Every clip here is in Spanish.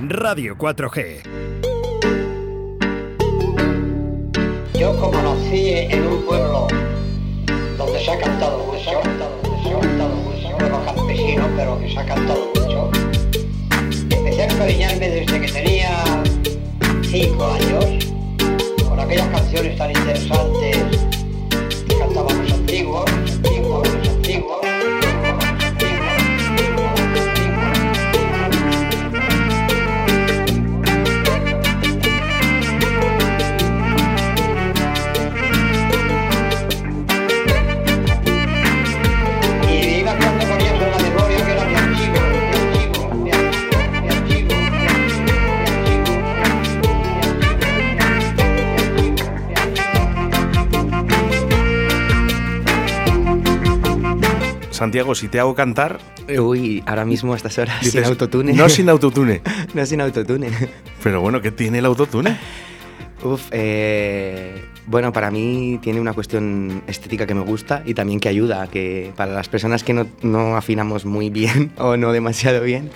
Radio 4G. Yo como nací en un pueblo donde se ha cantado mucho, se ha cantado mucho, un pueblo campesino, pero que se ha cantado mucho, empecé a encariñarme desde que tenía cinco años con aquellas canciones tan interesantes Santiago, si te hago cantar, Uy, ahora mismo a estas horas dices, sin autotune. No sin autotune. no sin autotune. Pero bueno, ¿qué tiene el autotune? Uf, eh, bueno, para mí tiene una cuestión estética que me gusta y también que ayuda, que para las personas que no, no afinamos muy bien o no demasiado bien,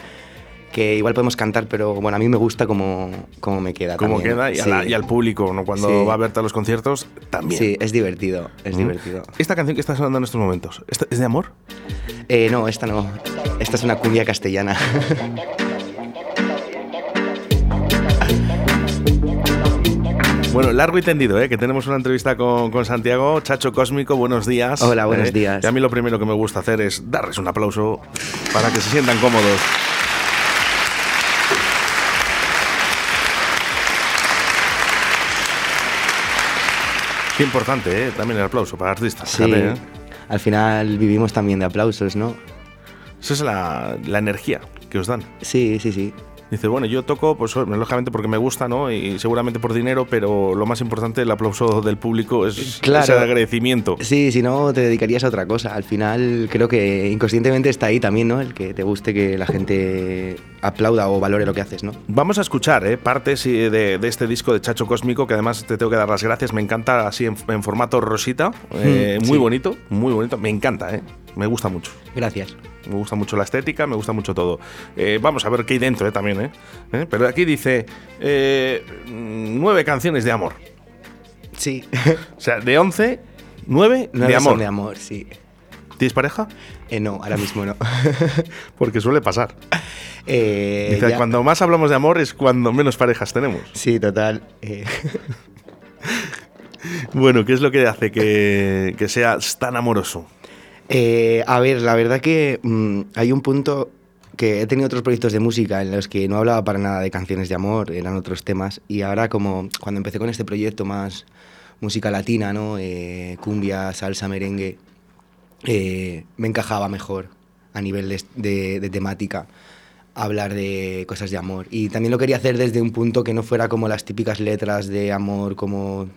que igual podemos cantar, pero bueno, a mí me gusta como, como me queda. ¿Cómo también. queda? Y, a Sí. la- y al público, ¿no? cuando Sí. va a verte a los conciertos, también. Sí, es divertido, es ¿Mm? divertido. Esta canción que está sonando en estos momentos, ¿esta- ¿es de amor? Eh, no, esta no. Esta es una cumbia castellana. Bueno, largo y tendido, ¿eh? que tenemos una entrevista con, con Santiago. Chacho Cósmico, buenos días. Hola, buenos ¿eh? días. Y a mí lo primero que me gusta hacer es darles un aplauso para que se sientan cómodos. Qué importante, ¿eh? También el aplauso para artistas. Sí. fíjate, ¿eh? Al final vivimos también de aplausos, ¿no? Esa es la, la energía que os dan. Sí, sí, sí. Dice, bueno, yo toco, pues lógicamente porque me gusta, ¿no? Y seguramente por dinero, pero lo más importante, el aplauso del público es Claro. ese agradecimiento. Sí, si no te dedicarías a otra cosa. Al final creo que inconscientemente está ahí también, ¿no? El que te guste que la gente aplauda o valore lo que haces, ¿no? Vamos a escuchar ¿eh? partes de, de este disco de Chacho Cósmico, que además te tengo que dar las gracias. Me encanta así en, en formato rosita, eh, Mm, muy sí. bonito, muy bonito. Me encanta, ¿eh? me gusta mucho. Gracias. Me gusta mucho la estética, me gusta mucho todo. Eh, vamos a ver qué hay dentro ¿eh? también. ¿eh? ¿Eh? Pero aquí dice nueve canciones de amor. Sí. O sea, de once, nueve de son amor. de amor, sí. ¿Tienes pareja? Eh, no, ahora mismo no. Porque suele pasar. Eh, Dice, cuando más hablamos de amor es cuando menos parejas tenemos. Sí, total. Eh, Bueno, ¿qué es lo que hace que, que seas tan amoroso? Eh, a ver, la verdad que mm, hay un punto que he tenido otros proyectos de música en los que no hablaba para nada de canciones de amor, eran otros temas. Y ahora como cuando empecé con este proyecto más música latina, ¿no? Eh, cumbia, salsa, merengue, eh, me encajaba mejor a nivel de, de- de temática hablar de cosas de amor. Y también lo quería hacer desde un punto que no fuera como las típicas letras de amor como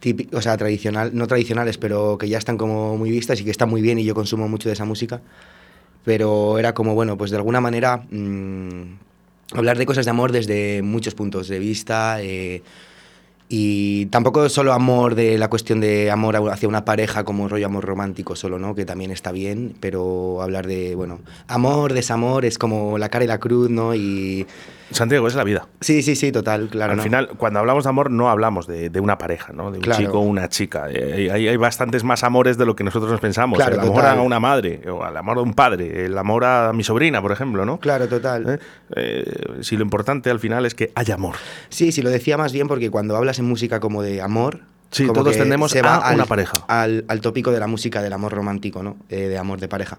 típi- o sea, tradicional, no tradicionales, pero que ya están como muy vistas y que están muy bien y yo consumo mucho de esa música. Pero era como, bueno, pues de alguna manera mm, hablar de cosas de amor desde muchos puntos de vista. eh, y tampoco solo amor de la cuestión de amor hacia una pareja como rollo amor romántico solo, ¿no? Que también está bien, pero hablar de, bueno, amor, desamor, es como la cara y la cruz, ¿no? Y Santiago, es la vida. sí, sí, sí, total, claro. Al ¿no? final, cuando hablamos de amor, no hablamos de, de una pareja, ¿no? De un Claro. chico o una chica. Eh, Hay, hay bastantes más amores de lo que nosotros nos pensamos. Claro, el amor total. a una madre, o el amor a un padre, el amor a mi sobrina, por ejemplo, ¿no? Claro, total. ¿Eh? Eh, si lo importante al final es que haya amor. Sí, sí, lo decía más bien porque cuando hablas en música como de amor... Sí, como todos que tendemos se va a al, una pareja. Al, al tópico de la música del amor romántico, ¿no? Eh, de amor de pareja.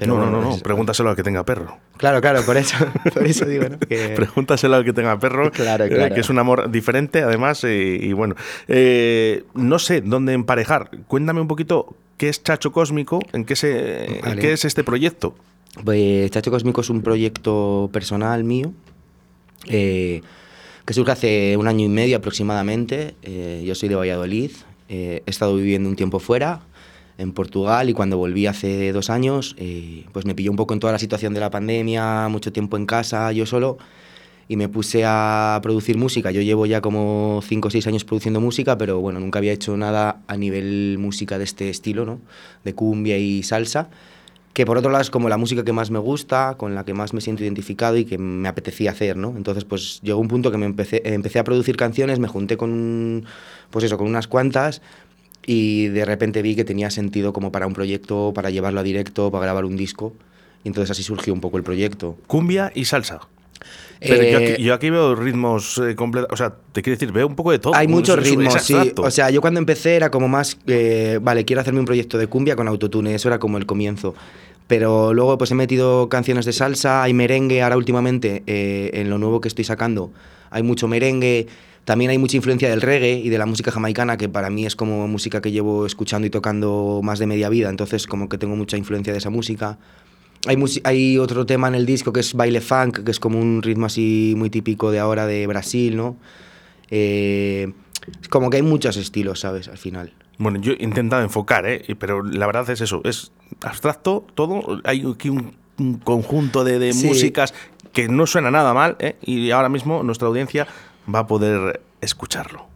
No, no, bueno, no, no. es- Pregúntaselo al que tenga perro. Claro, claro, por eso, por eso digo, ¿no? Que- Pregúntaselo al que tenga perro, Claro, eh, claro. que es un amor diferente, además, y bueno, eh, no sé dónde emparejar. Cuéntame un poquito qué es Chacho Cósmico, en qué, se, en qué es este proyecto. Pues Chacho Cósmico es un proyecto personal mío eh, que surge hace un año y medio aproximadamente. Yo soy de Valladolid, he estado viviendo un tiempo fuera, en Portugal, y cuando volví hace dos años, eh, pues me pilló un poco en toda la situación de la pandemia, mucho tiempo en casa, yo solo, y me puse a producir música. Yo llevo ya como cinco o seis años produciendo música, pero bueno, nunca había hecho nada a nivel música de este estilo, ¿no? De cumbia y salsa. que por otro lado es como la música que más me gusta, con la que más me siento identificado y que me apetecía hacer, ¿no? Entonces, pues llegó un punto que me empecé, empecé a producir canciones, me junté con, pues eso, con unas cuantas y de repente vi que tenía sentido como para un proyecto, para llevarlo a directo, para grabar un disco. Y entonces así surgió un poco el proyecto. Cumbia y salsa. Pero yo, Eh, aquí, yo aquí veo ritmos eh, completos. O sea, te quiero decir, veo un poco de todo. Hay muchos Es- es- es ritmos, sí. O sea, yo cuando empecé era como más, eh, vale, quiero hacerme un proyecto de cumbia con autotune, eso era como el comienzo. Pero luego pues he metido canciones de salsa, hay merengue, ahora últimamente eh, en lo nuevo que estoy sacando hay mucho merengue, también hay mucha influencia del reggae y de la música jamaicana, que para mí es como música que llevo escuchando y tocando más de media vida, entonces como que tengo mucha influencia de esa música. Hay, hay otro tema en el disco que es baile funk, que es como un ritmo así muy típico de ahora de Brasil, ¿no? Eh, es como que hay muchos estilos, ¿sabes? Al final. Bueno, yo he intentado enfocar, ¿eh? pero la verdad es eso, es abstracto todo. Hay aquí un, un conjunto de, de Sí. músicas que no suena nada mal ¿eh? y ahora mismo nuestra audiencia va a poder escucharlo.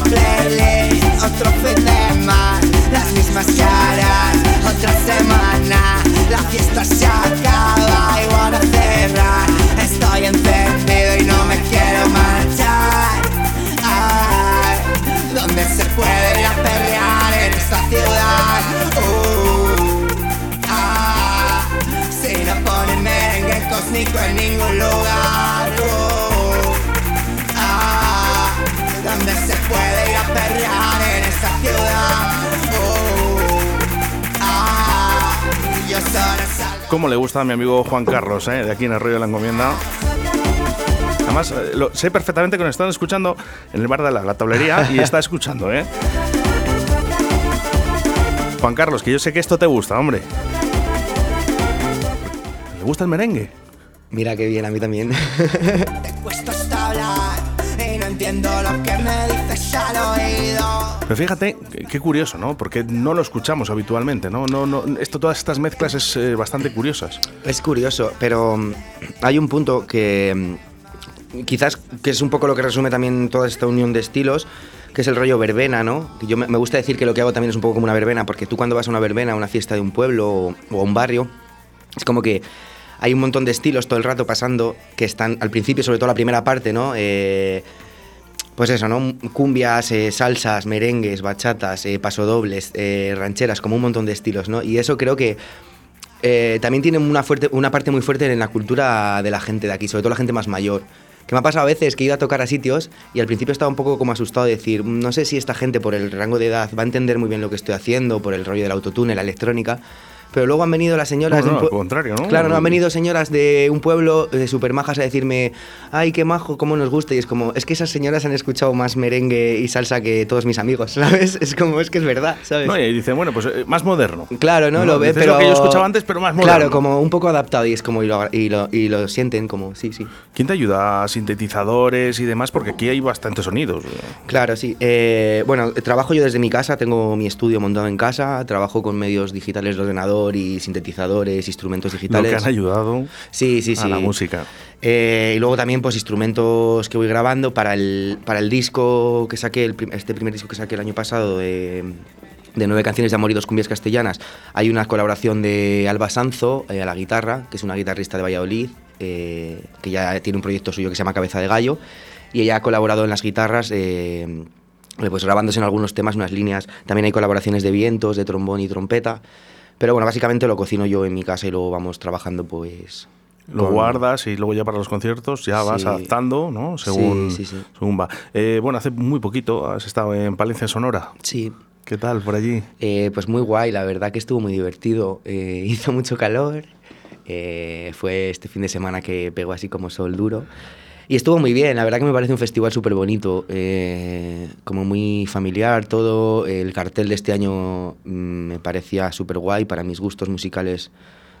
Playlist, otro fin las mismas caras, otra semana. La fiesta se acaba y van a cerrar. Estoy encendido y no me quiero marchar. Ay, donde se puede ir a perrear en esta ciudad. Uh, ah, si no ponen merengue cósmico en ningún lugar. Uh, ¿Cómo le gusta a mi amigo Juan Carlos, eh, de aquí en Arroyo de la Encomienda? Además, eh, lo, sé perfectamente que nos están escuchando en el bar de la, la tablería y está escuchando, ¿eh? Juan Carlos, que yo sé que esto te gusta, hombre. ¿Le gusta el merengue? Mira qué bien, a mí también. Te cuesta hasta hablar y no entiendo lo que me dices al oído. Pero fíjate, qué- curioso, ¿no? Porque no lo escuchamos habitualmente, ¿no? no, no esto, todas estas mezclas es eh, bastante curiosas. Es curioso, pero mm, hay un punto que mm, quizás que es un poco lo que resume también toda esta unión de estilos, que es el rollo verbena, ¿no? Yo me, gusta decir que lo que hago también es un poco como una verbena, porque tú cuando vas a una verbena, a una fiesta de un pueblo o, o a un barrio, es como que hay un montón de estilos todo el rato pasando que están al principio, sobre todo la primera parte, ¿no? Eh, pues eso, ¿no? Cumbias, eh, salsas, merengues, bachatas, eh, pasodobles, eh, rancheras, como un montón de estilos, ¿no? Y eso creo que eh, también tiene una, fuerte, una parte muy fuerte en la cultura de la gente de aquí, sobre todo la gente más mayor. Que me ha pasado a veces que he ido a tocar a sitios y al principio estaba un poco como asustado de decir, "Mm, no sé si esta gente por el rango de edad va a entender muy bien lo que estoy haciendo, por el rollo del autotune, la electrónica. Pero luego han venido las señoras No, de un no, al pue- contrario, ¿no? Claro, no, han venido señoras de un pueblo de super majas a decirme, ay, qué majo, cómo nos gusta. Y es como, es que esas señoras han escuchado más merengue y salsa que todos mis amigos, ¿sabes? Es como, es que es verdad, ¿sabes? No, y dice, bueno, pues eh, más moderno. Claro, ¿no? Lo ve, dices pero... lo que yo escuchaba antes, pero más moderno. Claro, como un poco adaptado y es como... Y lo, y lo, y lo sienten como, sí, sí. ¿Quién te ayuda? ¿Sintetizadores y demás? Porque aquí hay bastantes sonidos. Claro, sí. Eh, bueno, trabajo yo desde mi casa, tengo mi estudio montado en casa, trabajo con medios digitales de ordenador y sintetizadores, instrumentos Lo digitales. que han ayudado Sí, sí, sí. a la música. Eh, y luego también pues instrumentos que voy grabando para el, para el disco que saqué, el este primer disco que saqué el año pasado de, de nueve canciones de amor y dos cumbias castellanas. Hay una colaboración de Alba Sanzo eh, a la guitarra, que es una guitarrista de Valladolid, eh, que ya tiene un proyecto suyo que se llama Cabeza de Gallo, y ella ha colaborado en las guitarras. eh, pues grabándose en algunos temas unas líneas, también hay colaboraciones de vientos, de trombón y trompeta, pero bueno, básicamente lo cocino yo en mi casa y luego vamos trabajando pues Lo guardas y luego ya para los conciertos ya vas Sí. adaptando, ¿no? Según, Sí, sí, sí. según va. Eh, bueno, hace muy poquito has estado en Palencia, Sonora. Sí, ¿Qué tal por allí? Eh, pues muy guay, la verdad que estuvo muy divertido. Eh, hizo mucho calor. eh, fue este fin de semana que pegó así como sol duro. Y estuvo muy bien, la verdad que me parece un festival súper bonito, eh, como muy familiar todo. El cartel de este año mm, me parecía súper guay, para mis gustos musicales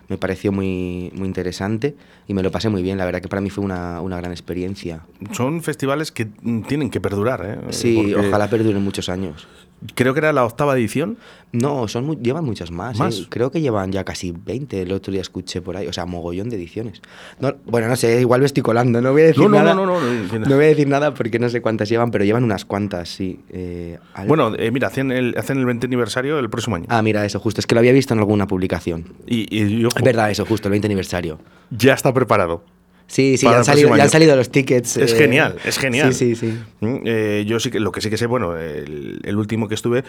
me pareció muy, muy interesante y me lo pasé muy bien. La verdad que para mí fue una, una gran experiencia. Son festivales que mm, tienen que perdurar, ¿eh? Sí, Porque ojalá perduren muchos años. Creo que era la octava edición. No, son mu- llevan muchas más. ¿Más? ¿eh? Creo que llevan ya casi 20. El otro día escuché por ahí. O sea, mogollón de ediciones. No, bueno, no sé, igual me estoy colando. No voy a decir No, no, nada. no, no, no, no. No voy a decir nada porque no sé cuántas llevan, pero llevan unas cuantas, sí. Eh, al- Bueno, eh, mira, hacen el, hacen el 20 aniversario el próximo año. Ah, mira, eso justo. Es que lo había visto en alguna publicación. Y, y, Es verdad, eso justo, el 20 aniversario. ya está preparado. Sí, sí, han, salido, ya han salido los tickets. Es eh, genial, es genial. Sí, sí, sí. Mm, eh, yo sí que lo que sí que sé, bueno, el, el último que estuve,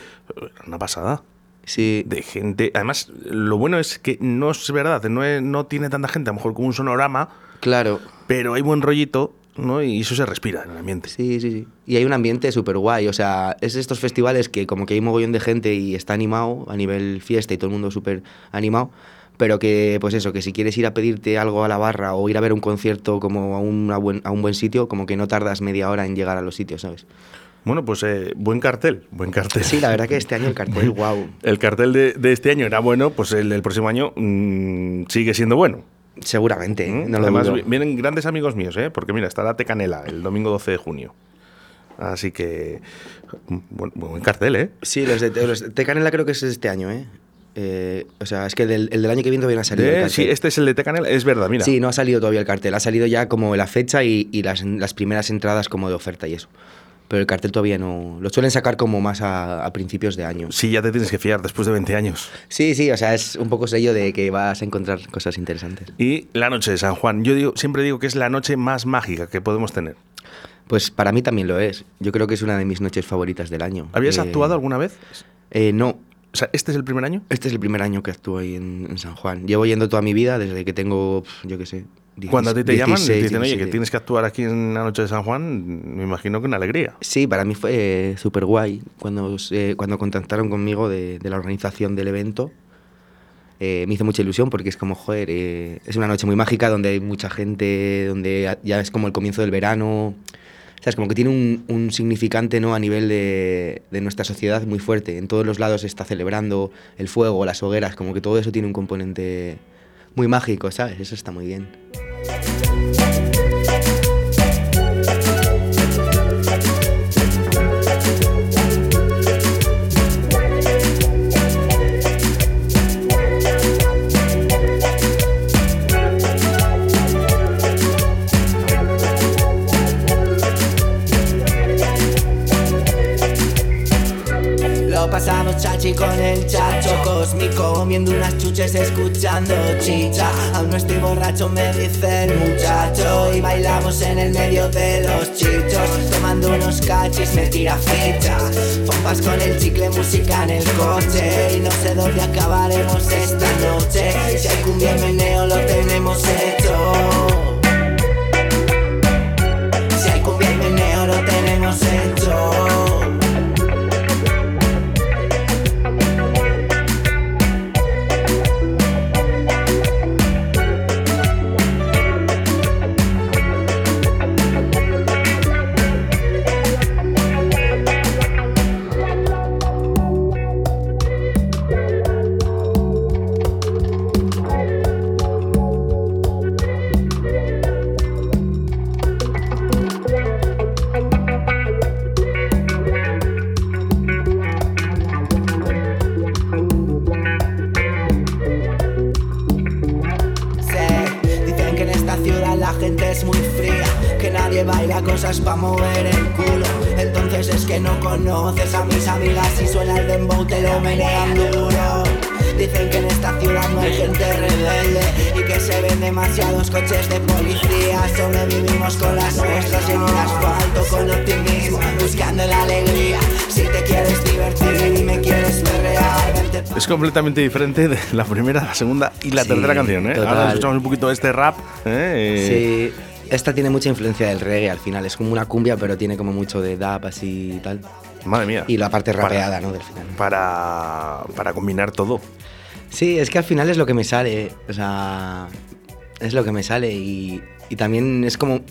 una pasada. Sí, De gente. Además, lo bueno es que no es verdad, no, es- no tiene tanta gente, a lo mejor como un sonorama, claro. pero hay buen rollito, ¿no? Y eso se respira en el ambiente. Sí, sí, sí. Y hay un ambiente súper guay. O sea, es estos festivales que como que hay un mogollón de gente y está animado a nivel fiesta y todo el mundo súper animado. Pero que, pues eso, que si quieres ir a pedirte algo a la barra o ir a ver un concierto como a, una buen, a un buen sitio, como que no tardas media hora en llegar a los sitios, ¿sabes? Bueno, pues eh, buen cartel, buen cartel. Sí, la verdad que este año el cartel, wow. El cartel de, de este año era bueno, pues el del próximo año mm, sigue siendo bueno. Seguramente, ¿eh? No lo Además, vienen grandes amigos míos, ¿eh? porque mira, estará Tecanela el domingo 12 de junio. Así que, mm, buen, buen cartel, ¿eh? Sí, los de, los de Tecanela creo que es este año, ¿eh? Eh, o sea, es que del, el del año que viene todavía no ha salido el cartel. sí, este es el de Tecanela, es verdad, mira. Sí, no ha salido todavía el cartel. Ha salido ya como la fecha y, y las, las primeras entradas como de oferta y eso. Pero el cartel todavía no. Lo suelen sacar como más a, a principios de año. Sí, ya te tienes que fiar después de 20 años. Sí, sí, o sea, es un poco sello de que vas a encontrar cosas interesantes. Y la noche de San Juan. Yo digo, siempre digo que es la noche más mágica que podemos tener. Pues para mí también lo es. Yo creo que es una de mis noches favoritas del año. ¿Habías Eh, actuado alguna vez? Eh, no. O sea, ¿este es el primer año? Este es el primer año que actúo ahí en, en San Juan. Llevo yendo toda mi vida desde que tengo, yo qué sé. 16, Cuando a ti te llaman y te 16, dicen, oye, que 17. tienes que actuar aquí en la noche de San Juan, me imagino que una alegría. Sí, para mí fue súper guay cuando, se- cuando contactaron conmigo de, de la organización del evento. eh, me hizo mucha ilusión porque es como, joder, eh, es una noche muy mágica donde hay mucha gente, donde ya es como el comienzo del verano. O sea, es como que tiene un, un significante ¿no? a nivel de, de nuestra sociedad muy fuerte. En todos los lados se está celebrando el fuego, las hogueras, como que todo eso tiene un componente muy mágico, ¿sabes? Eso está muy bien. Con el chacho cósmico Comiendo unas chuches escuchando chicha. Aún no estoy borracho me dice el muchacho Y bailamos en el medio de los chichos. Tomando unos cachis me tira ficha. Pompas con el chicle, música en el coche Y no sé dónde acabaremos esta noche. Si hay cumbia meneo lo tenemos hecho completamente diferente de la primera, la segunda y la Sí, tercera canción, ¿eh? Ahora escuchamos un poquito este rap. ¿eh? Sí, esta tiene mucha influencia del reggae al final. Es como una cumbia, pero tiene como mucho de dub así y tal. Madre mía. Y la parte Para- rapeada, ¿no? Del final. Para, para combinar todo. Sí, es que al final es lo que me sale. O sea, es lo que me sale. Y, y también es como.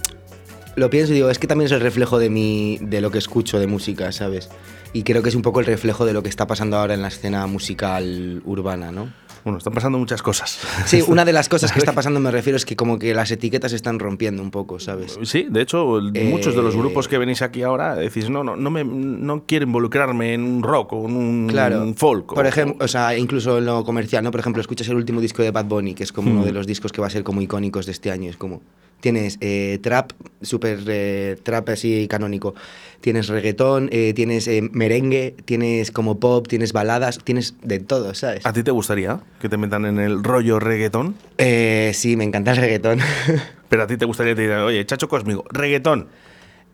Lo pienso y digo, es que también es el reflejo de, mi, de lo que escucho de música, ¿sabes? Y creo que es un poco el reflejo de lo que está pasando ahora en la escena musical urbana, ¿no? Bueno, están pasando muchas cosas. Sí, una de las cosas que está pasando, me refiero, es que como que las etiquetas se están rompiendo un poco, ¿sabes? Sí, de hecho, Eh, muchos de los grupos que venís aquí ahora decís, no, no, no, me, no quiero involucrarme en un rock o en un, Claro. un folk. Por ejemplo, o sea, incluso en lo comercial, ¿no? Por ejemplo, escuchas el último disco de Bad Bunny, que es como Hmm. uno de los discos que va a ser como icónicos de este año. Es como. Tienes eh, trap, súper eh, trap así canónico. Tienes reggaetón, eh, tienes eh, merengue, tienes como pop, tienes baladas, tienes de todo, ¿sabes? ¿A ti te gustaría que te metan en el rollo reggaetón? Eh, sí, me encanta el reggaetón. Pero a ti te gustaría que te digan, oye, Chacho Cósmico, reggaetón.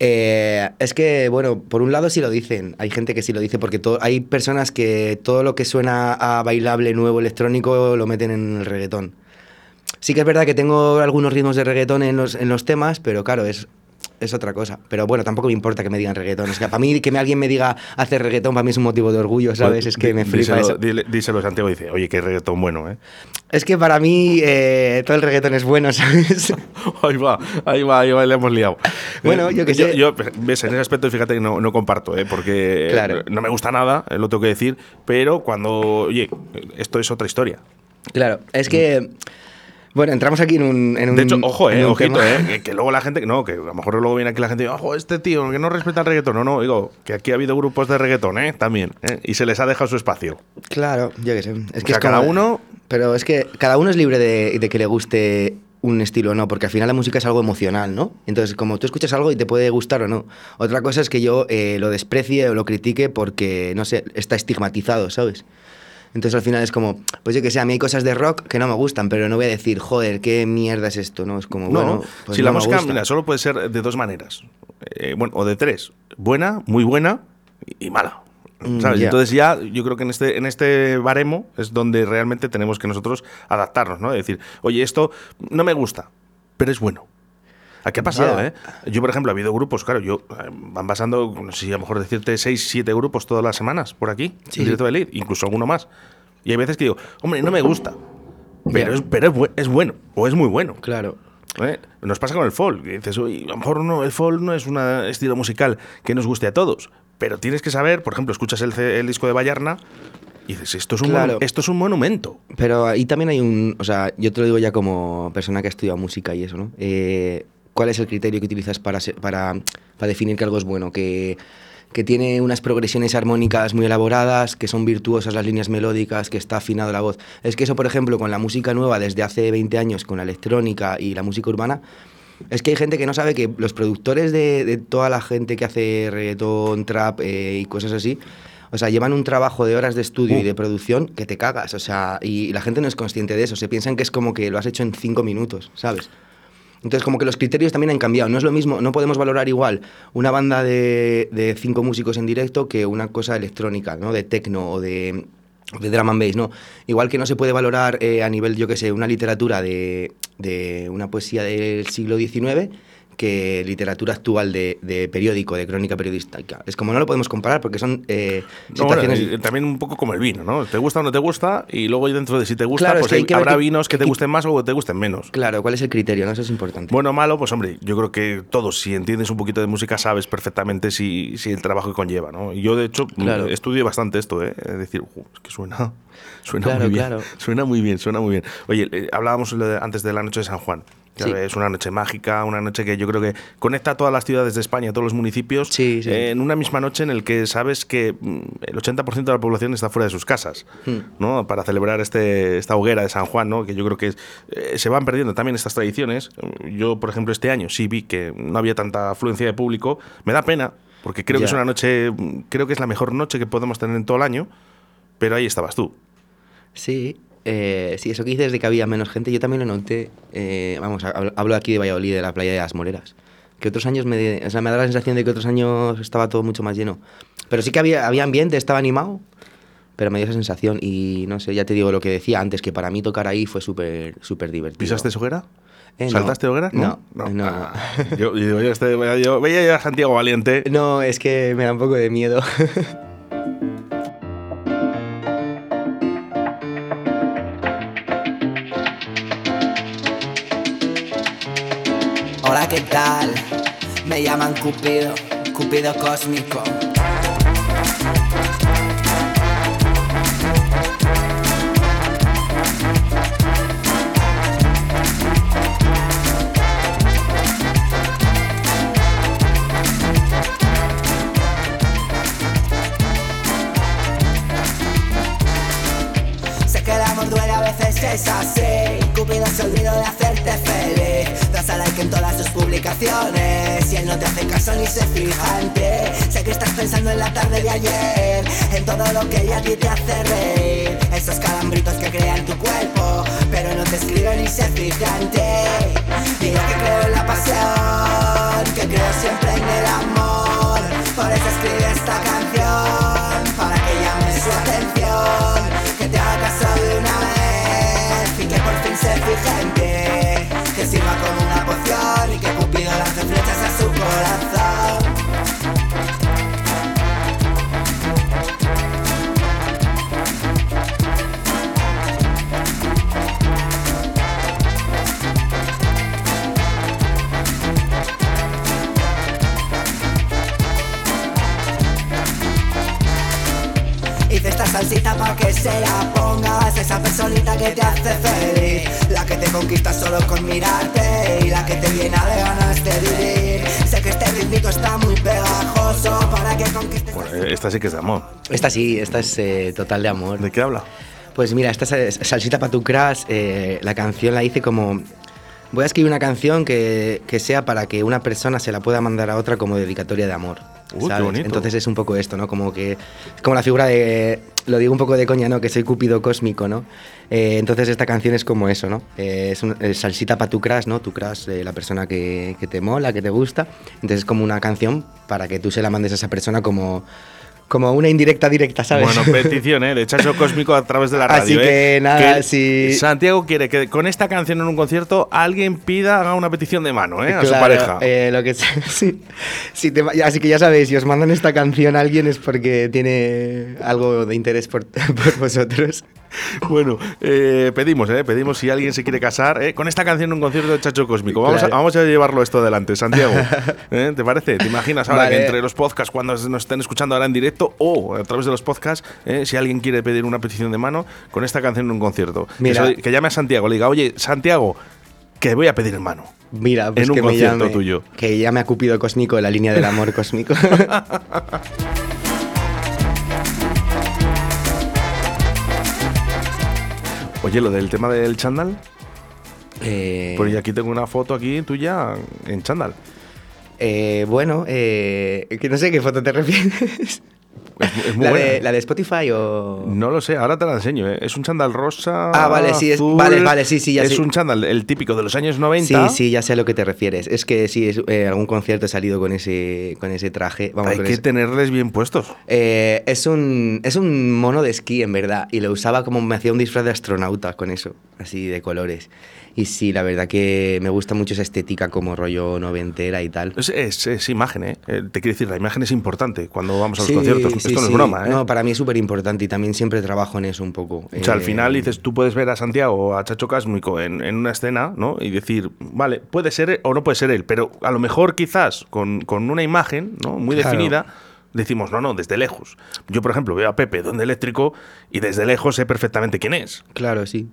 Eh, es que, bueno, por un lado sí lo dicen. Hay gente que sí lo dice porque hay personas que todo lo que suena a bailable nuevo electrónico lo meten en el reggaetón. Sí que es verdad que tengo algunos ritmos de reggaetón en los, en los temas, pero claro, es, es otra cosa. Pero bueno, tampoco me importa que me digan reggaetón. Es que para mí que me- alguien me diga hacer reggaetón para mí es un motivo de orgullo, ¿sabes? Es que me flipa díselo, eso. dile- díselo Santiago dice, oye, qué reggaetón bueno, ¿eh? Es que para mí eh, todo el reggaetón es bueno, ¿sabes? Ahí va, ahí va, ahí va, le hemos liado. Bueno, Eh, yo qué sé. Yo, ves, en ese aspecto, fíjate que no, no comparto, ¿eh? porque Claro. no me gusta nada, eh, lo tengo que decir, pero cuando, oye, esto es otra historia. claro, es que... Bueno, entramos aquí en un... en De un- hecho, ojo, eh, ojito, eh, que, que luego la gente, no, que a lo mejor luego viene aquí la gente y dice, ojo, este tío que no respeta el reggaetón. No, no, digo, que aquí ha habido grupos de reggaetón, ¿eh? También, ¿eh? Y se les ha dejado su espacio. Claro, yo qué sé. Es O que sea, es cada como- uno- Pero es que cada uno es libre de, de que le guste un estilo o no, porque al final la música es algo emocional, ¿no? Entonces, como tú escuchas algo y te puede gustar o no. Otra cosa es que yo eh, lo desprecie o lo critique porque, no sé, está estigmatizado, ¿sabes? Entonces al final es como, pues yo que sé, a mí hay cosas de rock que no me gustan, pero no voy a decir, joder, qué mierda es esto, ¿no? Es como, No, bueno, pues si no la me música, gusta. mira, solo puede ser de dos maneras. Eh, bueno, o de tres. Buena, muy buena y mala. Mm, ¿Sabes? Entonces ya yo creo que en este, en este baremo es donde realmente tenemos que nosotros adaptarnos, ¿no? Decir, oye, esto no me gusta, pero es bueno. ¿A qué ha pasado, Ya. eh? Yo, por ejemplo, ha habido grupos, claro, yo eh, van pasando, no sé si a lo mejor decirte seis, siete grupos todas las semanas por aquí, Sí. en directo de Elite, incluso alguno más. Y hay veces que digo, hombre, no me gusta, pero, es, pero es, bu- es bueno, o es muy bueno. Claro. ¿Eh? Nos pasa con el folk. dices, "Uy, a lo mejor no, el folk no es un estilo musical que nos guste a todos. Pero tienes que saber, por ejemplo, escuchas el, el disco de Bayarna y dices, esto es, un Claro. esto es un monumento. Pero ahí también hay un. O sea, yo te lo digo ya como persona que ha estudiado música y eso, ¿no? Eh, ¿Cuál es el criterio que utilizas para, para, para definir que algo es bueno? Que, que tiene unas progresiones armónicas muy elaboradas, que son virtuosas las líneas melódicas, que está afinado la voz. Es que eso, por ejemplo, con la música nueva desde hace 20 años, con la electrónica y la música urbana, es que hay gente que no sabe que los productores de, de toda la gente que hace reggaetón, trap eh, y cosas así, o sea, llevan un trabajo de horas de estudio y Uh. de producción que te cagas, o sea, y la gente no es consciente de eso, se piensan que es como que lo has hecho en cinco minutos, ¿sabes? Entonces, como que los criterios también han cambiado. No es lo mismo, no podemos valorar igual una banda de, de cinco músicos en directo que una cosa electrónica, ¿no? De techno o de, de drum and bass, ¿no? Igual que no se puede valorar eh, a nivel, yo qué sé, una literatura de, de una poesía del siglo XIX que literatura actual de, de periódico, de crónica periodística. Es como no lo podemos comparar porque son eh, No, bueno, situaciones... también un poco como el vino, ¿no? Te gusta o no te gusta, y luego dentro de si te gusta, Claro, es pues que hay habrá que- vinos que te gusten más o que te gusten menos. Claro, ¿cuál es el criterio? ¿no? Eso es importante. Bueno o malo, pues hombre, yo creo que todos, si entiendes un poquito de música, sabes perfectamente si, si el trabajo que conlleva, ¿no? Yo, de hecho, Claro. mm, estudio bastante esto, ¿eh? Es decir, "Ju, es que suena, suena Claro, muy bien. claro. Suena muy bien, suena muy bien. Oye, eh, hablábamos antes de la noche de San Juan. Sí. Es una noche mágica, una noche que yo creo que conecta a todas las ciudades de España, a todos los municipios, Sí, sí. eh, en una misma noche en el que sabes que mm, el 80% de la población está fuera de sus casas, Hmm. ¿no? Para celebrar este, esta hoguera de San Juan, ¿no? Que yo creo que eh, se van perdiendo también estas tradiciones. Yo, por ejemplo, este año sí vi que no había tanta afluencia de público. Me da pena, porque creo que es una noche, mm, creo que es la mejor noche que podemos tener en todo el año, pero ahí estabas tú. Sí, eh, sí, eso que dices de que había menos gente, yo también lo noté. eh, vamos, hablo, aquí de Valladolid, de la playa de las Moreras. Que otros años me, o sea, me da la sensación de que otros años estaba todo mucho más lleno. Pero sí que había, había ambiente, estaba animado. pero me dio esa sensación y no sé, ya te digo lo que decía antes, que para mí tocar ahí fue súper súper divertido. ¿Pisaste hoguera? Eh, no. ¿Saltaste hoguera? No, no. Ah, yo, yo, yo, este- yo veía a Santiago Valiente. No, es que me da un poco de miedo. ¿qué tal? Me llaman Cupido, Cupido cósmico. Es así. Cupido se olvidó de hacerte feliz. Das a like en todas sus publicaciones. Y él no te hace caso ni se fija en ti. Sé que estás pensando en la tarde de ayer. En todo lo que ella a ti te hace reír. Esos calambritos que crean tu cuerpo. Pero no te escribe ni se fija en que creo en la pasión. Que creo siempre en el amor. Por eso escribe esta canción. Solo con mirarte Y la que te llena de ganas de vivir Sé que este ritmito está muy pegajoso Para que conquistes Bueno, eh, esta sí que es de amor. Esta sí, esta es eh, total de amor. ¿De qué habla? Pues mira, esta sal- salsita para tu crash, eh, la canción la hice como... Voy a escribir una canción que, que sea para que una persona se la pueda mandar a otra como dedicatoria de amor. Uh, qué bonito. Entonces es un poco esto, ¿no? Como que... Como la figura de... Lo digo un poco de coña, ¿no? Que soy Cupido cósmico, ¿no? Eh, entonces esta canción es como eso, ¿no? Eh, es un, eh, salsita para tu crush, ¿no? Tu crush, eh, la persona que, que te mola, que te gusta. Entonces es como una canción para que tú se la mandes a esa persona como... Como una indirecta directa, ¿sabes? Bueno, petición, ¿eh? De Chacho Cósmico a través de la radio. Así ¿eh? que nada, si- Santiago quiere que con esta canción en un concierto alguien pida, haga una petición de mano, ¿eh? A su Claro, pareja. eh, lo que sí, te- así que ya sabéis, si os mandan esta canción a alguien es porque tiene algo de interés por, por vosotros. Bueno, eh, pedimos, ¿eh? Pedimos si alguien se quiere casar ¿eh? con esta canción en un concierto de Chacho Cósmico. Vamos, Claro. a, vamos a llevarlo esto adelante, Santiago. ¿Eh? ¿Te parece? ¿Te imaginas ahora Vale. que entre los podcasts, cuando nos estén escuchando ahora en directo o a través de los podcasts, si alguien quiere pedir una petición de mano con esta canción en un concierto? Mira. Eso- que llame a Santiago, le diga, oye, Santiago, que voy a pedir en mano. Mira, pues En un que me concierto llame, tuyo. Que llame a Cupido Cósmico, la línea del amor cósmico. Oye, lo del tema del chándal, Eh, pues aquí tengo una foto aquí tuya en chándal. eh, bueno, eh, que no sé qué foto te refieres. Es, es muy ¿La, buena. de, ¿La de Spotify o...? No lo sé, ahora te la enseño. ¿eh? Es un chándal rosa. Ah, vale, sí, es- azul. vale, vale, sí, sí, ya Es sé. un chándal, el típico de los años 90. Sí, sí, ya sé a lo que te refieres. Es que sí, es, eh, algún concierto he salido con ese, con ese traje. Vamos, Hay con que ese- tenerles bien puestos. Eh, es, un, es un mono de esquí, en verdad, y lo usaba como me hacía un disfraz de astronauta con eso, así de colores. Y sí, la verdad que me gusta mucho esa estética como rollo noventera y tal. Es, es- es imagen, ¿eh? Eh, Te quiero decir, la imagen es importante cuando vamos a los Sí, conciertos. Sí, Esto no sí. es broma, ¿eh? No, para mí es súper importante y también siempre trabajo en eso un poco. O sea, al Eh, final dices, tú puedes ver a Santiago o a Chacho Cásmico en, en una escena, ¿no? Y decir, vale, puede ser él o no puede ser él, pero a lo mejor quizás con, con una imagen, ¿no? Muy Claro. definida, decimos, no, no, desde lejos. Yo, por ejemplo, veo a Pepe donde eléctrico y desde lejos sé perfectamente quién es. Claro, sí.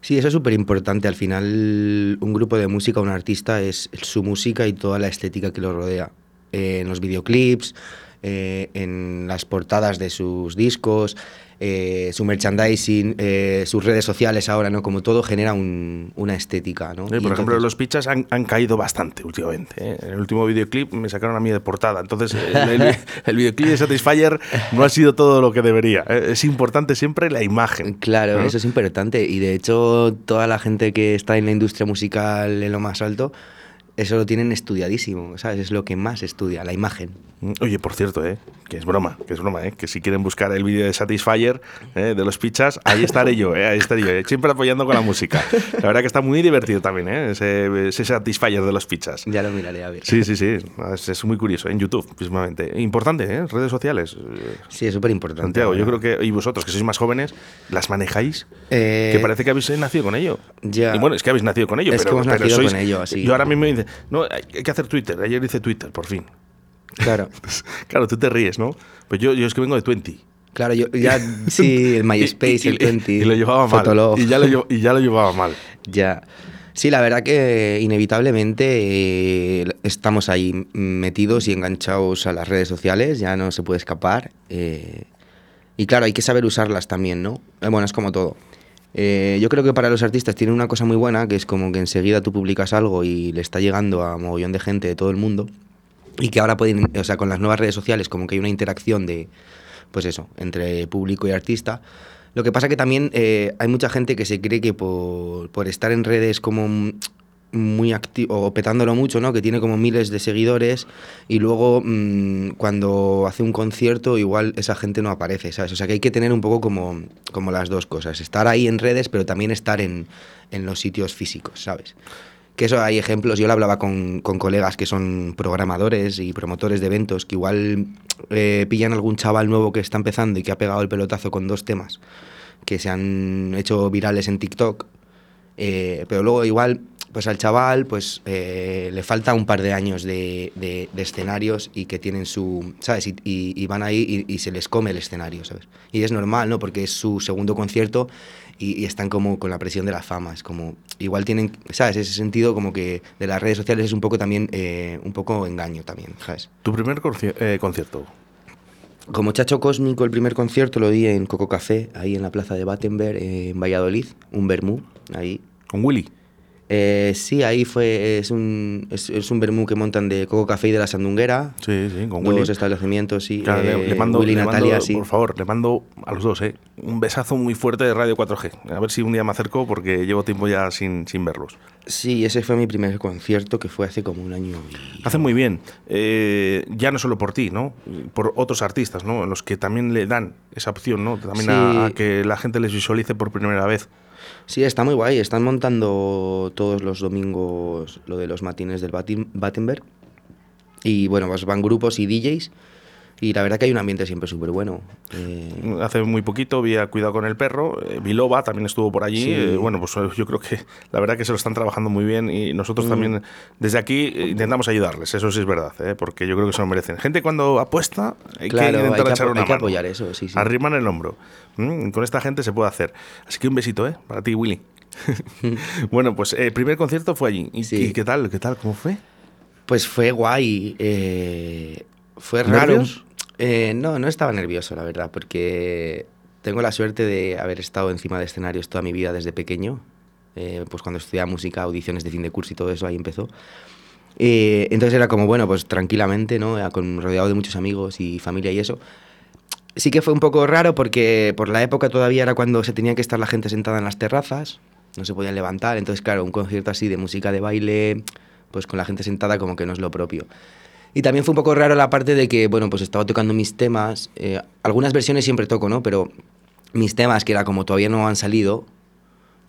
Sí, eso es súper importante. Al final, un grupo de música, un artista, es su música y toda la estética que lo rodea. Eh, en los videoclips, eh, en las portadas de sus discos, eh, su merchandising, eh, sus redes sociales ahora, ¿no? Como todo genera un- una estética, ¿no? Y por ejemplo, entonces- los pichas han, han caído bastante últimamente. ¿eh? En el último videoclip me sacaron a mí de portada. Entonces, el, el- el videoclip de Satisfyer no ha sido todo lo que debería. Es importante siempre la imagen. Claro, ¿no? eso es importante. Y de hecho, toda la gente que está en la industria musical en lo más alto eso lo tienen estudiadísimo, ¿sabes? Es lo que más estudia, la imagen. Oye, por cierto, ¿eh? que es broma, que es broma, ¿eh? que si quieren buscar el vídeo de Satisfyer ¿eh? de los pichas, ahí estaré yo, ¿eh? ahí estaré yo, ¿eh? siempre apoyando con la música. La verdad que está muy divertido también, ¿eh? ese, ese Satisfyer de los pichas. Ya lo miraré a ver. Sí, sí, sí, es, es muy curioso, en YouTube, mismamente. Importante, ¿eh? redes sociales. Sí, es súper importante. Santiago, yo creo que, y vosotros que sois más jóvenes, las manejáis, Eh, que parece que habéis nacido con ello. ya. Y bueno, es que habéis nacido con ello, Es que pero, hemos pero nacido sois- con ello, así. Yo ahora mismo me dice, no, hay que hacer Twitter, ayer hice Twitter, por fin. Claro. Claro, tú te ríes, ¿no? Pues yo, yo es que vengo de Twenty. Claro, yo ya sí, el MySpace, Y- y- el 20. Y, lo llevaba mal. Fotolog. Y ya, lo, lle- y ya lo llevaba mal. Ya. Sí, la verdad que inevitablemente eh, estamos ahí metidos y enganchados a las redes sociales, ya no se puede escapar. eh, y claro, hay que saber usarlas también, ¿no? Eh, bueno, es como todo. Eh, yo creo que para los artistas tiene una cosa muy buena, que es como que enseguida tú publicas algo y le está llegando a mogollón de gente de todo el mundo. Y que ahora pueden, o sea, con las nuevas redes sociales, como que hay una interacción de, pues eso, entre público y artista. Lo que pasa que también eh, hay mucha gente que se cree que por, por estar en redes como muy activo o petándolo mucho, ¿no? Que tiene como miles de seguidores y luego mm, cuando hace un concierto igual esa gente no aparece, ¿sabes? O sea que hay que tener un poco como, como las dos cosas, estar ahí en redes pero también estar en, en los sitios físicos, ¿sabes? Que eso hay ejemplos, yo lo hablaba con, con colegas que son programadores y promotores de eventos, que igual eh, pillan algún chaval nuevo que está empezando y que ha pegado el pelotazo con dos temas que se han hecho virales en TikTok, eh, pero luego igual pues al chaval pues eh, le falta un par de años de, de- de escenarios y que tienen su, ¿sabes? Y, y- y van ahí y, y se les come el escenario, ¿sabes? Y es normal, ¿no? Porque es su segundo concierto y, están como con la presión de la fama, es como, igual tienen, ¿sabes? Ese sentido como que de las redes sociales es un poco también, eh, un poco engaño también, ¿sabes? Tu primer conci- eh, concierto. Como Chacho Cósmico, el primer concierto lo di en Coco Café, ahí en la plaza de Battenberg, en Valladolid, un vermú, ahí. Con Willy. Eh, sí, ahí fue, es un, es, es un vermú que montan de Coco Café y de la Sandunguera, Sí, sí, con dos Willy. establecimientos, sí, Claro, le- eh, le mando, Willy y le Natalia, mando, sí. por favor, le mando a los dos, ¿eh? Un besazo muy fuerte de Radio 4G. A ver si un día me acerco porque llevo tiempo ya sin, sin verlos. Sí, ese fue mi primer concierto, que fue hace como un año y... Hacen muy bien. Eh, ya no solo por ti, ¿no? Por otros artistas, ¿no? Los que también le dan esa opción, ¿no? También Sí. a, a que la gente les visualice por primera vez. Sí, está muy guay. Están montando todos los domingos lo de los matines del Battenberg. Y bueno, pues van grupos y DJs. Y la verdad que hay un ambiente siempre súper bueno. Eh, Hace muy poquito vi a Cuidado con el Perro, eh, Biloba también estuvo por allí. Sí. eh, bueno, pues eh, yo creo que la verdad que se lo están trabajando muy bien y nosotros también desde aquí eh, intentamos ayudarles, eso sí es verdad, eh, porque yo creo que se lo merecen. Gente cuando apuesta hay Claro, que hay intentar que echar una hay que mano. apoyar eso, sí, sí. Arriman el hombro. Mm, con esta gente se puede hacer. Así que un besito, ¿eh? Para ti, Willy. bueno, pues el primer concierto fue allí. ¿Y, Sí. qué tal? ¿Qué tal? ¿Cómo fue? pues fue guay. eh, fue raro. ¿Nervios? Eh, no, no estaba nervioso, la verdad, porque tengo la suerte de haber estado encima de escenarios toda mi vida desde pequeño. Eh, pues cuando estudiaba música, audiciones de fin de curso y todo eso, ahí empezó. Eh, entonces era como, bueno, pues tranquilamente, ¿no? Era Con, rodeado de muchos amigos y familia y eso. Sí que fue un poco raro porque por la época todavía era cuando se tenía que estar la gente sentada en las terrazas, no se podían levantar, entonces claro, un concierto así de música de baile, pues con la gente sentada como que no es lo propio. Y también fue un poco raro la parte de que, bueno, pues estaba tocando mis temas, eh, algunas versiones siempre toco, ¿no? Pero mis temas, que era como todavía no han salido,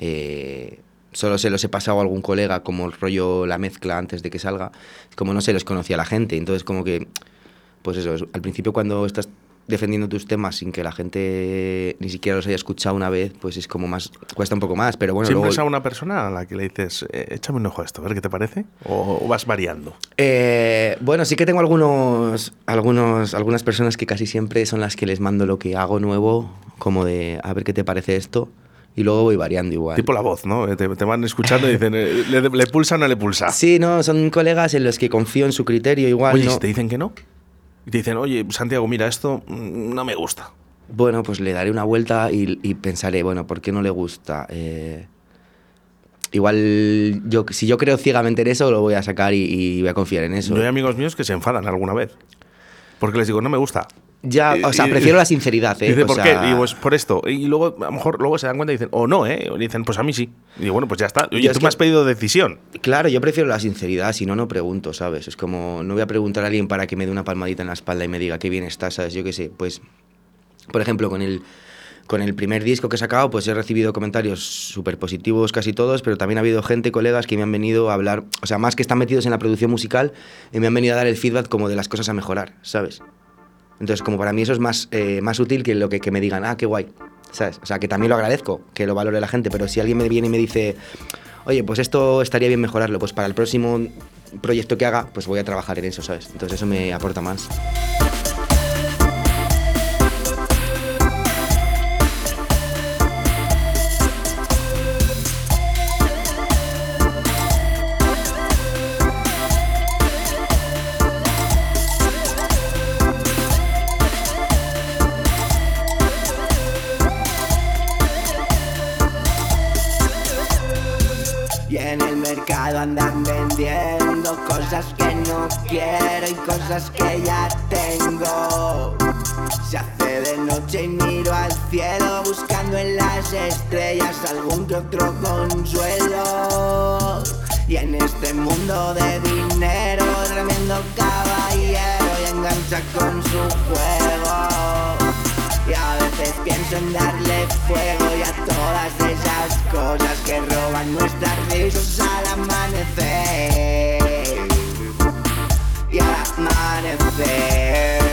eh, solo se los he pasado a algún colega como el rollo la mezcla antes de que salga, como no se los conocía la gente, entonces como que, pues eso, es- al principio cuando estás defendiendo tus temas sin que la gente ni siquiera los haya escuchado una vez, pues es como más, cuesta un poco más, pero bueno, ¿Siempre luego... es a una persona a la que le dices, eh, échame un ojo a esto, a ver qué te parece? ¿O, o vas variando? Eh, bueno, sí que tengo algunos, algunos, algunas personas que casi siempre son las que les mando lo que hago nuevo, como de a ver qué te parece esto, y luego voy variando igual. Tipo la voz, ¿no? Te, te van escuchando y dicen, eh, ¿le, le pulsa o no le pulsa? Sí, no, son colegas en los que confío en su criterio igual. Oye, ¿no? si te dicen que no, y te dicen, oye, Santiago, mira, esto mm, no me gusta. Bueno, pues le daré una vuelta y, y pensaré, bueno, ¿por qué no le gusta? Eh, igual, yo, si yo creo ciegamente en eso, lo voy a sacar y, y voy a confiar en eso. Yo hay amigos míos que se enfadan alguna vez. Porque les digo, no me gusta. Ya, o sea, prefiero la sinceridad, ¿eh? Dice, O ¿por sea, qué? Digo, pues por esto. Y luego, a lo mejor, luego se dan cuenta y dicen, o no, ¿eh? Y dicen, pues a mí sí. Y digo, bueno, pues ya está. Oye, Yo tú es me que- has pedido decisión. Claro, yo prefiero la sinceridad, si no, no pregunto, ¿sabes? Es como, no voy a preguntar a alguien para que me dé una palmadita en la espalda y me diga qué bien está, ¿sabes? Yo qué sé, pues, por ejemplo, con el, con el primer disco que he sacado, pues he recibido comentarios súper positivos casi todos, pero también ha habido gente, colegas, que me han venido a hablar, o sea, más que están metidos en la producción musical, y me han venido a dar el feedback como de las cosas a mejorar, ¿sabes? Entonces, como para mí eso es más, eh, más útil que lo que, que me digan, ah, qué guay, ¿sabes? O sea, que también lo agradezco, que lo valore la gente, pero si alguien me viene y me dice, oye, pues esto estaría bien mejorarlo, pues para el próximo proyecto que haga, pues voy a trabajar en eso, ¿sabes? Entonces eso me aporta más. Quiero y cosas que ya tengo. Se hace de noche y miro al cielo buscando en las estrellas algún que otro consuelo. Y en este mundo de dinero, tremendo caballero y engancha con su juego. Y a veces pienso en darle fuego y a todas esas cosas que roban nuestras risas al amanecer. Y al amanecer.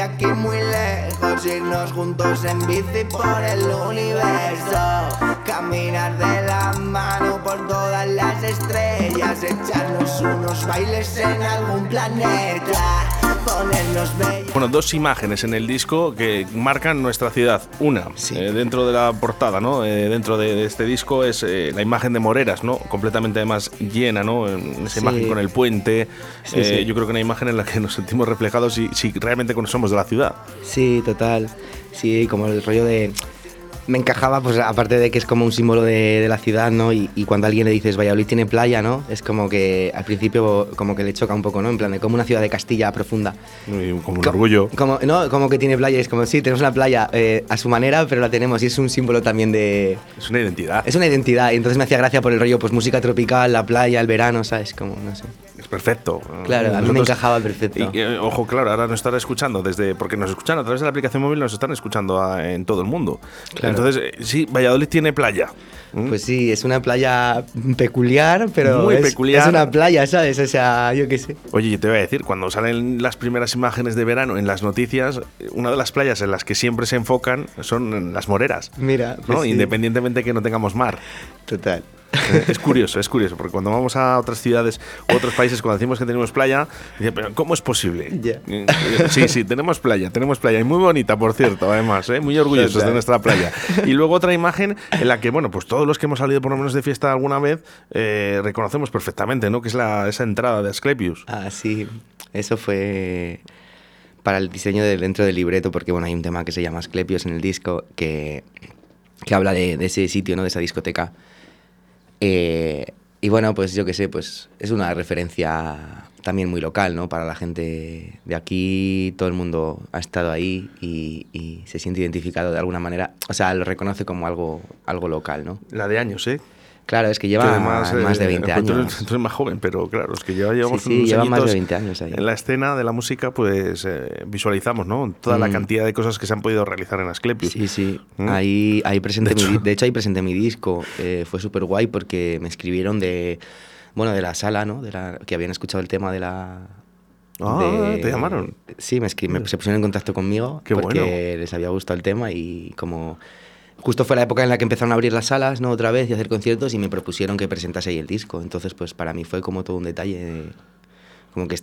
De aquí muy lejos, irnos juntos en bici por el universo, caminar de la mano por todas las estrellas, echarnos unos bailes en algún planeta. Bueno, dos imágenes en el disco que marcan nuestra ciudad. Una, Sí. eh, dentro de la portada, ¿no? Eh, dentro de, de este disco es eh, la imagen de Moreras, ¿no? Completamente además llena, ¿no? En esa Sí. imagen con el puente. Sí, Eh, sí. Yo creo que una imagen en la que nos sentimos reflejados si, si realmente somos de la ciudad. Sí, total. Sí, como el rollo de... Me encajaba, pues aparte de que es como un símbolo de, de la ciudad, ¿no? Y, y cuando a alguien le dices Valladolid tiene playa, ¿no? Es como que al principio como que le choca un poco, ¿no? En plan de como una ciudad de Castilla profunda. Y Como un Co- orgullo. Como, no, como que tiene playa, es como, sí, tenemos una playa eh, a su manera, pero la tenemos y es un símbolo también de... Es una identidad. Es una identidad, y entonces me hacía gracia por el rollo, pues música tropical, la playa, el verano, ¿sabes? Como, no sé. Perfecto. Claro, a mí me encajaba perfecto. Y, eh, ojo, claro, ahora nos están escuchando desde. Porque nos escuchan a través de la aplicación móvil, nos están escuchando a- en todo el mundo. Claro. Entonces, eh, sí, Valladolid tiene playa. ¿Mm? Pues sí, es una playa peculiar, pero Muy es, peculiar. es una playa, ¿sabes? O sea, yo qué sé. Oye, yo te voy a decir, cuando salen las primeras imágenes de verano en las noticias, una de las playas en las que siempre se enfocan son las moreras. Mira, ¿no? pues sí. Independientemente que no tengamos mar. Total. Eh, Es curioso, es curioso, porque cuando vamos a otras ciudades o otros países, cuando decimos que tenemos playa, dicen, pero ¿cómo es posible? Sí, sí, tenemos playa, tenemos playa, y muy bonita, por cierto, además, ¿eh? muy orgullosos de nuestra playa. Y luego otra imagen en la que, bueno, pues todos los que hemos salido por lo menos de fiesta alguna vez, eh, reconocemos perfectamente, ¿no? Que es la, esa entrada de Asclepius. Ah, sí. Eso fue para el diseño de dentro del libreto, porque bueno, hay un tema que se llama Asclepios en el disco que, que habla de, de ese sitio, ¿no? De esa discoteca. Eh, y bueno, pues yo qué sé, pues es una referencia también muy local, ¿no? Para la gente de aquí, todo el mundo ha estado ahí y, y se siente identificado de alguna manera. O sea, lo reconoce como algo, algo local, ¿no? La de años, ¿eh? Claro, es que Que lleva además, más de eh, 20 pues tú años. eres- Tú eres más joven, pero claro, es que ya llevamos sí, lleva más de añitos 20 años ahí. En la escena de la música, pues eh, visualizamos, ¿no? Toda la Mm. cantidad de cosas que se han podido realizar en Asclepius. Sí, sí. ¿Mm? Ahí, ahí presenté De mi, hecho- de hecho, ahí presenté mi disco. Eh, fue súper guay porque me escribieron de, bueno, de la sala, ¿no? De la, que habían escuchado el tema de la... Ah, de- te llamaron. Sí, me, escri- me- se pusieron en contacto conmigo Qué porque bueno. les había gustado el tema y como... Justo fue la época en la que empezaron a abrir las salas, ¿no? Otra vez y hacer conciertos y me propusieron que presentase ahí el disco. Entonces, pues para mí fue como todo un detalle como que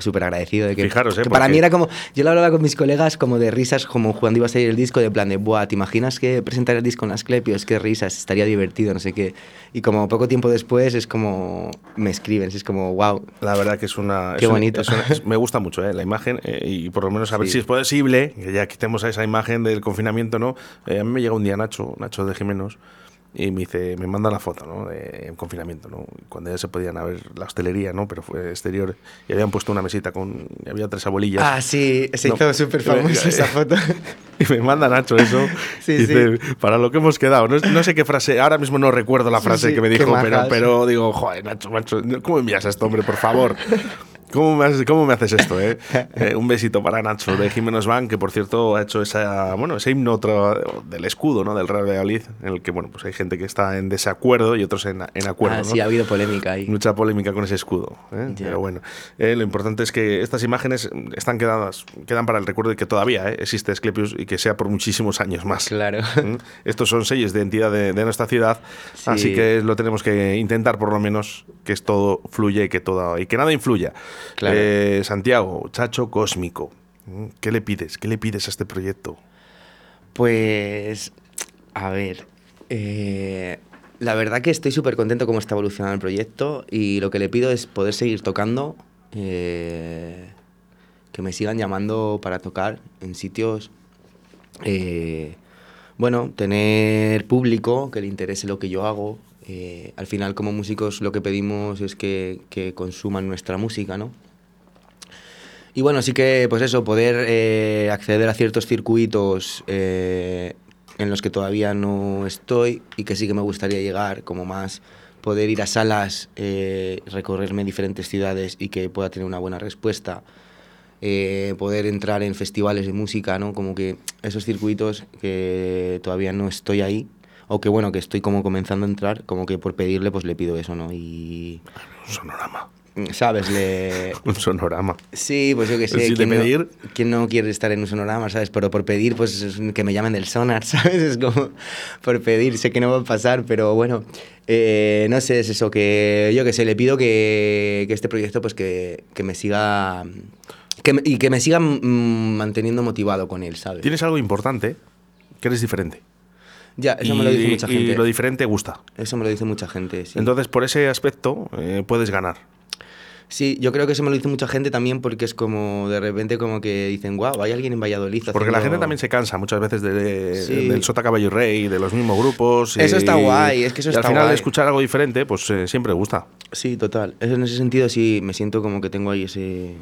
súper agradecido de que, Fijaros, ¿eh? que para mí era como yo lo hablaba con mis colegas como de risas como cuando iba a salir el disco de plan de buah te imaginas que presentar el disco en Asclepios qué risas estaría divertido no sé qué y como poco tiempo después es como me escriben es como wow La verdad que es una... Qué es bonito. es una- es- me gusta mucho ¿eh? la imagen eh, y por lo menos a ver Sí. si es posible que ya quitemos a esa imagen del confinamiento, ¿no? Eh, a mí me llega un día Nacho, Nacho de Jimenos, y me dice, me manda la foto, ¿no? De en confinamiento, ¿no? Cuando ya se podían ver la hostelería, ¿no? Pero fue exterior y habían puesto una mesita con... y había tres abuelillas. ah sí se No. hizo súper famosa esa foto Y me manda Nacho eso. Sí, dice, para lo que hemos quedado. No, no sé qué frase, ahora mismo no recuerdo la Sí, frase sí, que me dijo, pero, majas. pero digo, joder, Nacho, macho, ¿cómo envías a este hombre, por favor? ¿Cómo me, haces, ¿Cómo me haces esto, eh? Eh, Un besito para Nacho de Jiménez Van, que por cierto ha hecho esa, bueno, ese himno otro del escudo, ¿no? Del Real Valladolid, en el que, bueno, pues hay gente que está en desacuerdo y otros en, en acuerdo, ah ¿no? sí ha habido polémica ahí Mucha polémica con ese escudo. ¿eh? Pero bueno, eh, lo importante es que estas imágenes están quedadas, quedan para el recuerdo de que todavía ¿eh? existe Asclepius y que sea por muchísimos años más. claro ¿Mm? Estos son sellos de identidad de, de nuestra ciudad, Sí. así que lo tenemos que intentar por lo menos que todo fluya y que todo y que nada influya. Claro. Eh, Santiago, Chacho Cósmico. ¿qué le pides? ¿Qué le pides a este proyecto? Pues, a ver, eh, la verdad que estoy súper contento cómo está evolucionando el proyecto y lo que le pido es poder seguir tocando, eh, que me sigan llamando para tocar en sitios, bueno, tener público que le interese lo que yo hago. Eh, al final como músicos lo que pedimos es que, consuman nuestra música, ¿no? Y bueno, sí que, pues eso, poder eh, acceder a ciertos circuitos eh, en los que todavía no estoy y que sí que me gustaría llegar, como más poder ir a salas, recorrerme diferentes ciudades y que pueda tener una buena respuesta. poder entrar en festivales de música, ¿no? Como que esos circuitos que todavía no estoy ahí, o que bueno, que estoy como comenzando a entrar, como que por pedirle pues le pido eso, ¿no? Y, Un sonorama. ¿sabes? Le, Un sonorama. Sí, pues yo que sé. Sí, de ¿quién no- pedir. ¿Quién no quiere estar en un sonorama, sabes? Pero por pedir, pues es que me llamen del sonar, ¿sabes? Es como por pedir, sé que no va a pasar, pero bueno, eh, no sé, es eso, que yo que sé, le pido que, que este proyecto, pues que, que me siga. que me- y que me siga mm, manteniendo motivado con él, ¿sabes? Tienes algo importante, que eres diferente. Ya, eso y, me lo dice mucha y gente. lo diferente gusta. Eso me lo dice mucha gente, sí. Entonces, por ese aspecto, eh, puedes ganar. Sí, yo creo que eso me lo dice mucha gente también porque es como de repente como que dicen, wow, hay alguien en Valladolid. Porque la haciendo-". gente también se cansa muchas veces de, Sí. del Sota Caballo y Rey, de los mismos grupos. Eso y- está guay, es que eso y al está final guay. escuchar algo diferente, pues eh, siempre gusta. Sí, total. Eso en ese sentido sí me siento como que tengo ahí ese,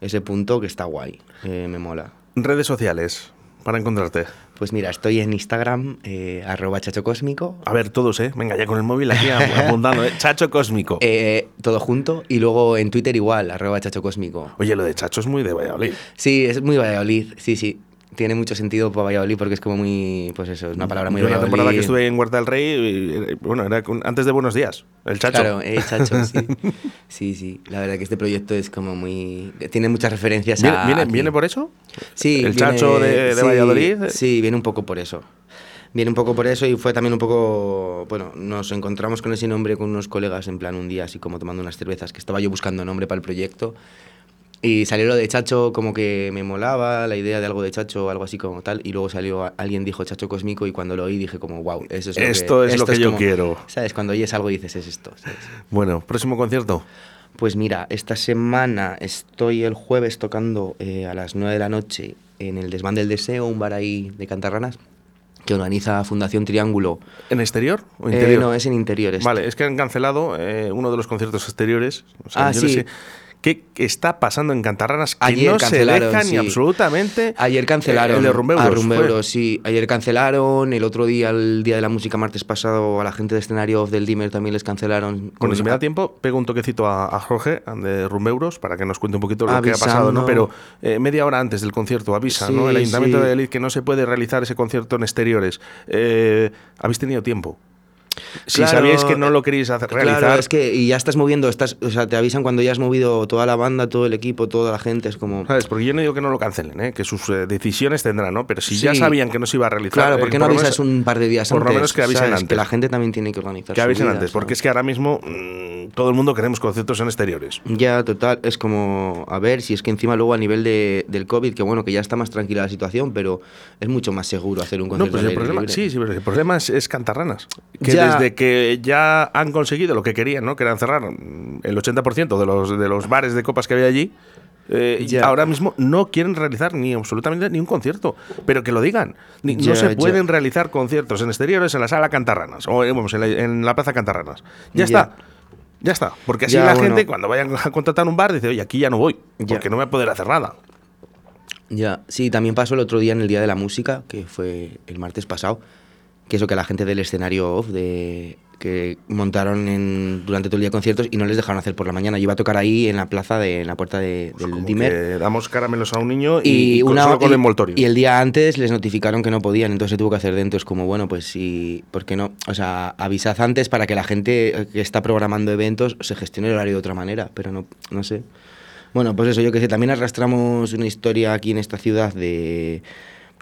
ese punto que está guay. eh, me mola. Redes sociales, para encontrarte. Pues mira, estoy en Instagram, eh, arroba chachocósmico, A ver, todos, ¿eh? Venga, ya con el móvil aquí apuntando, ¿eh? Chacho Cósmico. eh, todo junto, y luego en Twitter igual, arroba chachocósmico. Oye, lo de Chacho es muy de Valladolid. Sí, es muy Valladolid, sí, sí. Tiene mucho sentido para Valladolid porque es como muy, pues eso, es una palabra muy Yo la Valladolid. temporada que estuve en Huerta del Rey, eh, bueno, era antes de Buenos Días, el Chacho. Claro, eh, Chacho, sí. Sí, sí. La verdad que este proyecto es como muy... Tiene muchas referencias ¿Viene, a... viene, viene por eso? Sí, ¿El viene- Chacho de, de sí, Valladolid? Sí, viene un poco por eso. Viene un poco por eso y fue también un poco. Bueno, nos encontramos con ese nombre con unos colegas en plan un día, así como tomando unas cervezas, que estaba yo buscando nombre para el proyecto. Y salió lo de Chacho, como que me molaba la idea de algo de Chacho, algo así como tal. Y luego salió, alguien dijo Chacho Cósmico y cuando lo oí dije como, wow, eso es lo Esto que, es lo que yo como- quiero. ¿Sabes? Cuando oyes algo dices, es esto. ¿sabes? Bueno, próximo concierto. Pues mira, esta semana estoy el jueves tocando eh, a las 9 de la noche en el Desván del Deseo, un bar ahí de Cantarranas, que organiza Fundación Triángulo. ¿En exterior o Eh, interior? no, es en interior. este. Vale, es que han cancelado eh, uno de los conciertos exteriores. O sea, Ah, yo no sí. sé ¿Qué está pasando en Cantarranas? Que Ayer no se ni absolutamente. Ayer cancelaron. El Rumbeuros. A fue. Rumbeuros, sí. Ayer cancelaron. El otro día, el día de la música, martes pasado, a la gente de escenario del Dimmer también les cancelaron. Bueno, si me da tiempo, pego un toquecito a, a Jorge de Rumbeuros para que nos cuente un poquito lo que ha pasado, ¿no? Pero eh, media hora antes del concierto avisa, ¿no? El Ayuntamiento de Elid que no se puede realizar ese concierto en exteriores. Eh, ¿Habéis tenido tiempo? Si Claro, sabíais que no lo queríais hacer, realizar, Claro, es que y ya estás moviendo, estás, o sea, te avisan cuando ya has movido toda la banda, todo el equipo, toda la gente, es como... ¿sabes? Porque yo no digo que no lo cancelen, ¿eh? que sus eh, decisiones tendrán, ¿no? Pero si ya sabían que no se iba a realizar. Claro, eh, ¿por qué no por avisas menos- un par de días por lo antes? menos que avisen ¿sabes? antes. Que la gente también tiene que organizar Que avisen vida, antes, porque ¿sabes? es que ahora mismo mm, todo el mundo queremos conciertos en exteriores. Ya, total, es como, a ver, si es que encima luego a nivel de, del COVID, que bueno, que ya está más tranquila la situación, pero es mucho más seguro hacer un No, concierto pues al el aire problema, libre. sí, sí, pero el problema es, es Cantarranas. Que Ya. desde que ya han conseguido lo que querían, ¿no? Que eran cerrar mm, el 80% de los, de los bares de copas que había allí. eh, Ya. ahora mismo no quieren realizar ni absolutamente ni un concierto, pero que lo digan. Ni- no se pueden realizar conciertos en exteriores en la sala Cantarranas o eh, vamos, en, la, en la plaza Cantarranas. Ya, está. Ya está. Porque así la bueno. gente cuando vayan a contratar un bar dice, oye, aquí ya no voy, porque no voy a poder hacer nada. Ya, sí, también pasó el otro día en el Día de la Música, que fue el martes pasado, que eso que la gente del escenario off, de, que montaron en, durante todo el día conciertos y no les dejaron hacer por la mañana. Yo iba a tocar ahí en la plaza, de, en la puerta de- del Como Dimer. damos caramelos a un niño y, Y, con- una, solo con y- envoltorio. y el día antes les notificaron que no podían, entonces se tuvo que hacer dentro. Es como, bueno, pues sí, ¿por qué no? O sea, avisad antes para que la gente que está programando eventos se gestione el horario de otra manera, pero no, no sé. Bueno, pues eso, yo que sé, también arrastramos una historia aquí en esta ciudad de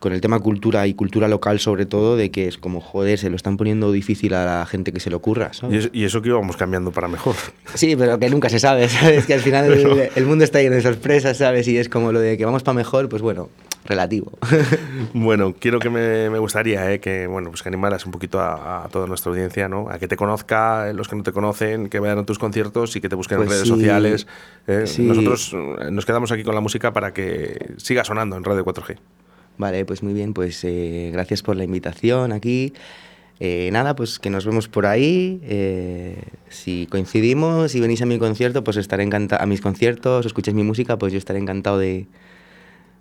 con el tema cultura y cultura local sobre todo, de que es como, joder, se lo están poniendo difícil a la gente que se le ocurra, Y eso, y eso que íbamos cambiando para mejor. Sí, pero que nunca se sabe, ¿sabes? Que al final el, el mundo está lleno de sorpresas, ¿sabes? Y es como lo de que vamos para mejor, pues bueno, relativo. Bueno, quiero que me, me gustaría eh, que, bueno, pues que animaras un poquito a, a toda nuestra audiencia, ¿no? A que te conozca, eh, los que no te conocen, que vayan a tus conciertos y que te busquen en Pues redes sí. sociales. eh. Sí. Nosotros nos quedamos aquí con la música para que siga sonando en Radio 4G. Vale, pues muy bien, pues eh, gracias por la invitación aquí. Eh, nada, pues que nos vemos por ahí. eh, si coincidimos y venís a mi concierto, pues estaré encantado. A mis conciertos, escuchéis mi música, pues yo estaré encantado de,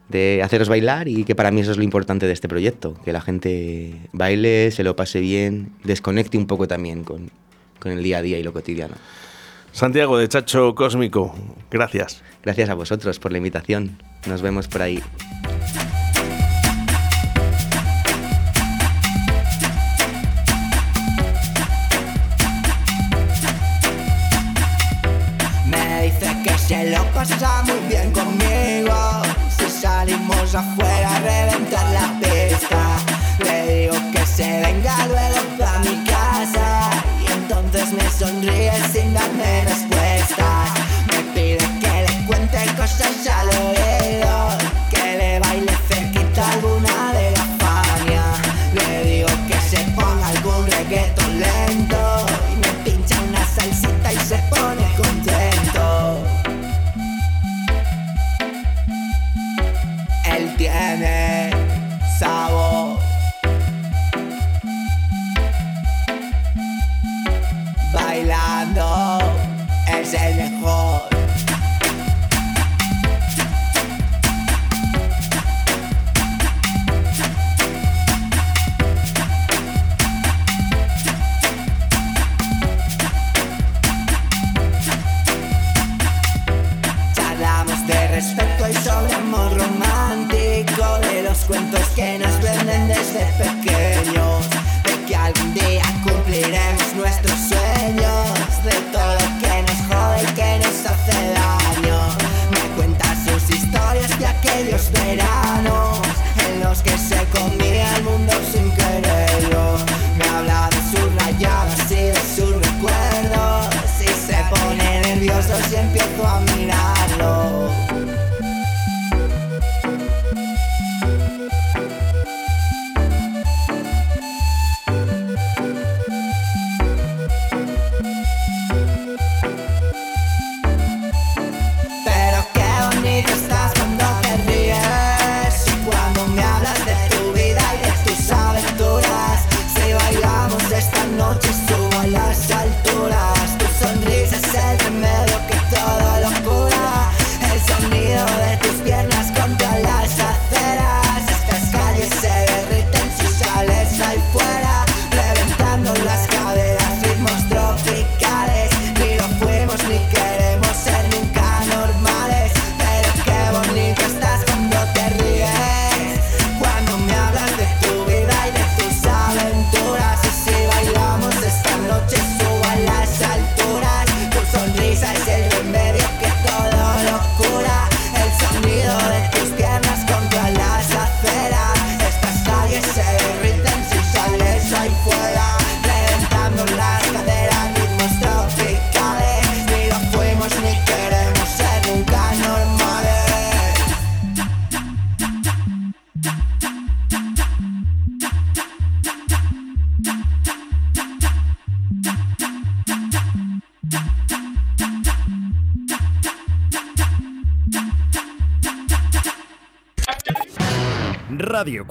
de haceros bailar y que para mí eso es lo importante de este proyecto, que la gente baile, se lo pase bien, desconecte un poco también con, con el día a día y lo cotidiano. Santiago de Chacho Cósmico, gracias. Gracias a vosotros por la invitación. Nos vemos por ahí. Pasa muy bien conmigo. Si salimos afuera a reventar la pista Le digo que se venga luego pa' mi casa. Y entonces me sonríe sin darme respuestas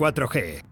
4G.